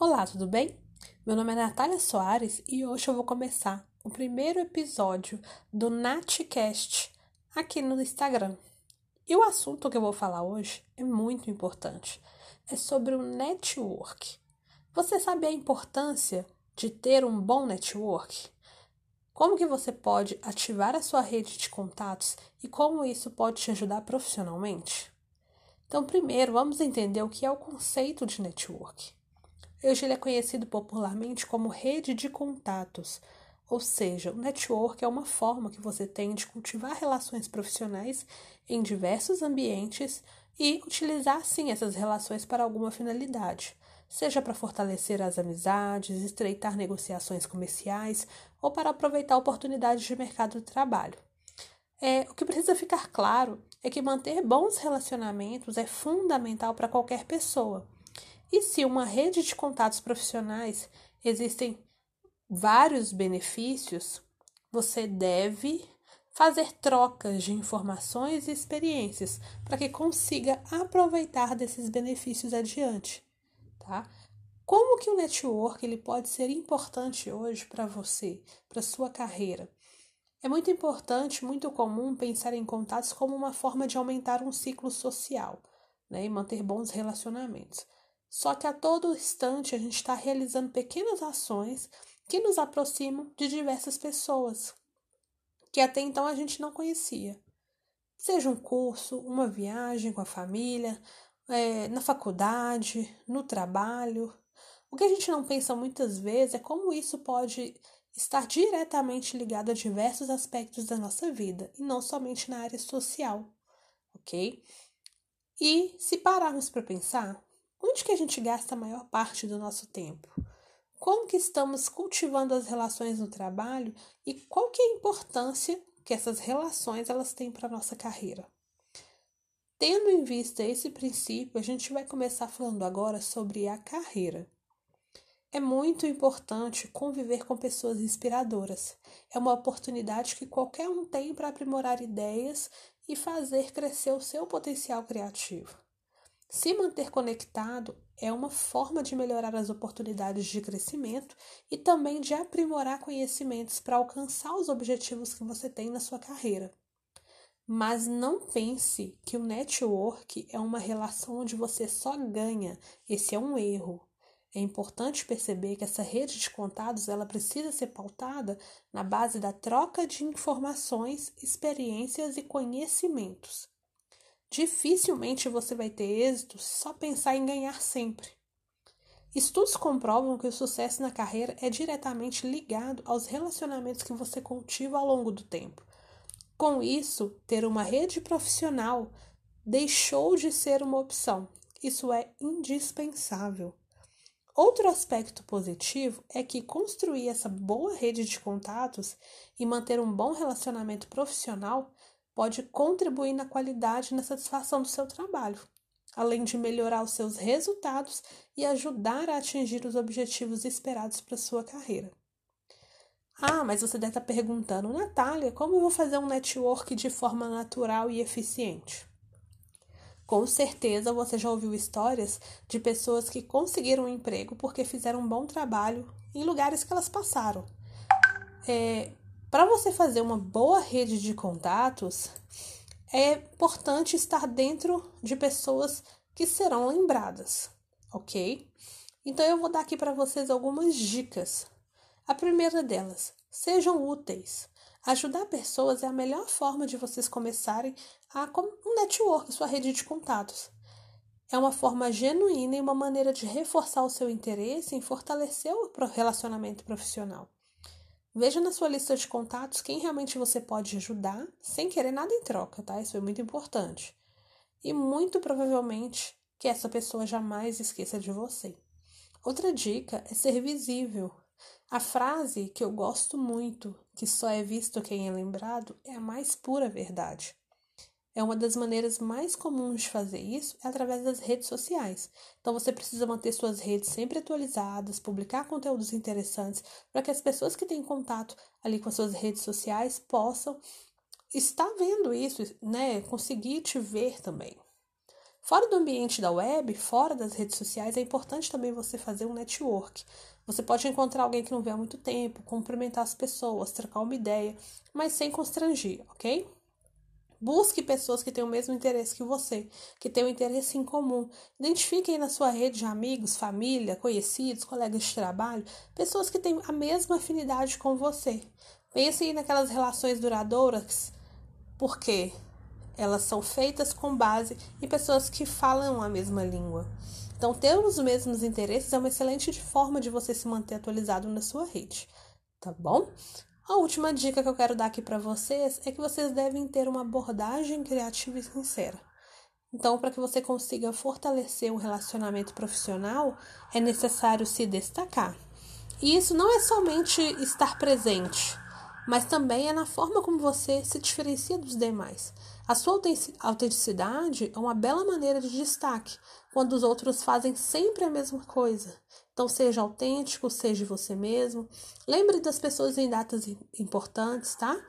Olá, tudo bem? Meu nome é Natália Soares e hoje eu vou começar o primeiro episódio do Natcast aqui no Instagram. E o assunto que eu vou falar hoje é muito importante. É sobre o network. Você sabe a importância de ter um bom network? Como que você pode ativar a sua rede de contatos e como isso pode te ajudar profissionalmente? Então, primeiro, vamos entender o que é o conceito de network. Hoje ele é conhecido popularmente como rede de contatos, ou seja, o network é uma forma que você tem de cultivar relações profissionais em diversos ambientes e utilizar sim essas relações para alguma finalidade, seja para fortalecer as amizades, estreitar negociações comerciais ou para aproveitar oportunidades de mercado de trabalho. É, o que precisa ficar claro é que manter bons relacionamentos é fundamental para qualquer pessoa e se uma rede de contatos profissionais existem vários benefícios, você deve fazer trocas de informações e experiências para que consiga aproveitar desses benefícios adiante, tá? Como que o network ele pode ser importante hoje para você, para sua carreira? É muito importante, muito comum pensar em contatos como uma forma de aumentar um ciclo social, né, e manter bons relacionamentos. Só que a todo instante a gente está realizando pequenas ações que nos aproximam de diversas pessoas que até então a gente não conhecia. Seja um curso, uma viagem com a família, é, na faculdade, no trabalho. O que a gente não pensa muitas vezes é como isso pode estar diretamente ligado a diversos aspectos da nossa vida e não somente na área social, ok? E se pararmos para pensar, Onde que a gente gasta a maior parte do nosso tempo? Como que estamos cultivando as relações no trabalho e qual que é a importância que essas relações elas têm para a nossa carreira? Tendo em vista esse princípio, a gente vai começar falando agora sobre a carreira. É muito importante conviver com pessoas inspiradoras. É uma oportunidade que qualquer um tem para aprimorar ideias e fazer crescer o seu potencial criativo. Se manter conectado é uma forma de melhorar as oportunidades de crescimento e também de aprimorar conhecimentos para alcançar os objetivos que você tem na sua carreira. Mas não pense que o network é uma relação onde você só ganha. Esse é um erro. É importante perceber que essa rede de contatos ela precisa ser pautada na base da troca de informações, experiências e conhecimentos. Dificilmente você vai ter êxito se só pensar em ganhar sempre. Estudos comprovam que o sucesso na carreira é diretamente ligado aos relacionamentos que você cultiva ao longo do tempo. Com isso, ter uma rede profissional deixou de ser uma opção. Isso é indispensável. Outro aspecto positivo é que construir essa boa rede de contatos e manter um bom relacionamento profissional pode contribuir na qualidade e na satisfação do seu trabalho, além de melhorar os seus resultados e ajudar a atingir os objetivos esperados para sua carreira. Ah, mas você deve estar perguntando, Natália, como eu vou fazer um network de forma natural e eficiente? Com certeza você já ouviu histórias de pessoas que conseguiram um emprego porque fizeram um bom trabalho em lugares que elas passaram. É, para você fazer uma boa rede de contatos, é importante estar dentro de pessoas que serão lembradas, ok? Então eu vou dar aqui para vocês algumas dicas. A primeira delas, sejam úteis. Ajudar pessoas é a melhor forma de vocês começarem a um network, sua rede de contatos. É uma forma genuína e uma maneira de reforçar o seu interesse em fortalecer o relacionamento profissional. Veja na sua lista de contatos quem realmente você pode ajudar sem querer nada em troca, tá? Isso é muito importante. E muito provavelmente que essa pessoa jamais esqueça de você. Outra dica é ser visível. A frase que eu gosto muito, que só é visto quem é lembrado, é a mais pura verdade. É uma das maneiras mais comuns de fazer isso é através das redes sociais. Então você precisa manter suas redes sempre atualizadas, publicar conteúdos interessantes para que as pessoas que têm contato ali com as suas redes sociais possam estar vendo isso, né, conseguir te ver também. Fora do ambiente da web, fora das redes sociais, é importante também você fazer um network. Você pode encontrar alguém que não vê há muito tempo, cumprimentar as pessoas, trocar uma ideia, mas sem constranger, ok? Busque pessoas que têm o mesmo interesse que você, que têm um interesse em comum. Identifique aí na sua rede de amigos, família, conhecidos, colegas de trabalho, pessoas que têm a mesma afinidade com você. Pense naquelas relações duradouras, porque elas são feitas com base em pessoas que falam a mesma língua. Então, ter os mesmos interesses é uma excelente forma de você se manter atualizado na sua rede, tá bom? A última dica que eu quero dar aqui para vocês é que vocês devem ter uma abordagem criativa e sincera. Então, para que você consiga fortalecer um relacionamento profissional, é necessário se destacar. E isso não é somente estar presente, mas também é na forma como você se diferencia dos demais. A sua autenticidade é uma bela maneira de destaque, quando os outros fazem sempre a mesma coisa. Então, seja autêntico, seja você mesmo. Lembre das pessoas em datas importantes, tá?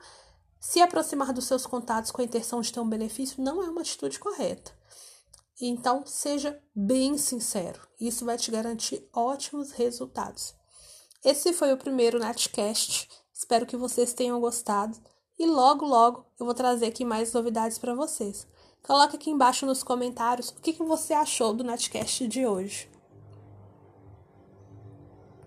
Se aproximar dos seus contatos com a intenção de ter um benefício não é uma atitude correta. Então, seja bem sincero. Isso vai te garantir ótimos resultados. Esse foi o primeiro Natcast. Espero que vocês tenham gostado. E logo, logo eu vou trazer aqui mais novidades para vocês. Coloque aqui embaixo nos comentários o que, que você achou do Natcast de hoje.